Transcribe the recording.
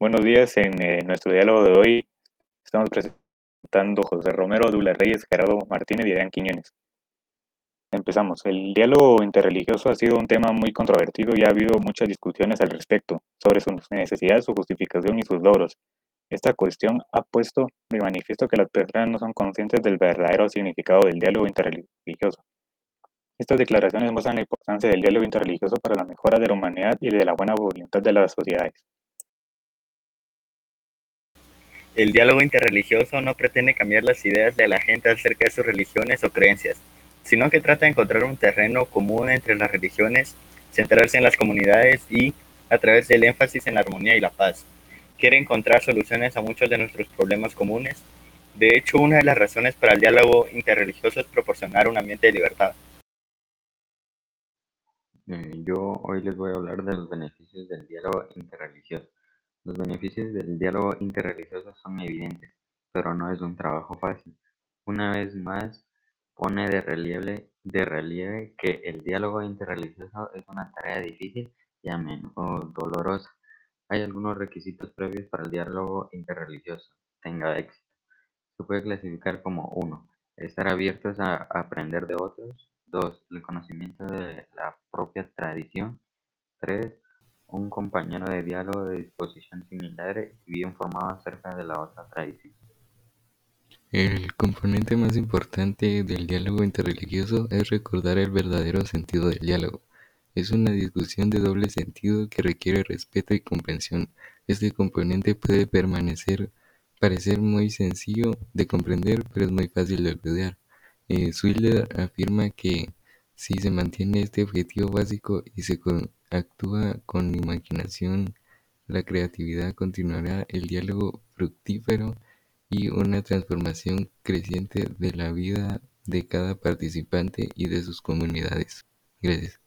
Buenos días, en eh, nuestro diálogo de hoy estamos presentando José Romero, Douglas Reyes, Gerardo Martínez y Adrián Quiñones. Empezamos. El diálogo interreligioso ha sido un tema muy controvertido y ha habido muchas discusiones al respecto sobre sus necesidades, su justificación y sus logros. Esta cuestión ha puesto de manifiesto que las personas no son conscientes del verdadero significado del diálogo interreligioso. Estas declaraciones muestran la importancia del diálogo interreligioso para la mejora de la humanidad y de la buena voluntad de las sociedades. El diálogo interreligioso no pretende cambiar las ideas de la gente acerca de sus religiones o creencias, sino que trata de encontrar un terreno común entre las religiones, centrarse en las comunidades y, a través del énfasis en la armonía y la paz, quiere encontrar soluciones a muchos de nuestros problemas comunes. De hecho, una de las razones para el diálogo interreligioso es proporcionar un ambiente de libertad. Eh, yo hoy les voy a hablar de los beneficios del diálogo interreligioso. Los beneficios del diálogo interreligioso son evidentes, pero no es un trabajo fácil. Una vez más, pone de relieve, que el diálogo interreligioso es una tarea difícil y a menudo dolorosa. Hay algunos requisitos previos para el diálogo interreligioso tenga éxito. Se puede clasificar como 1. Estar abiertos a aprender de otros. 2. El conocimiento de la propia tradición. 3 un compañero de diálogo de disposición similar y bien formado acerca de la otra tradición. El componente más importante del diálogo interreligioso es recordar el verdadero sentido del diálogo. Es una discusión de doble sentido que requiere respeto y comprensión. Este componente puede permanecer, parecer muy sencillo de comprender, pero es muy fácil de olvidar. Eh, afirma que si se mantiene este objetivo básico y se actúa con imaginación, la creatividad continuará, el diálogo fructífero y una transformación creciente de la vida de cada participante y de sus comunidades. Gracias.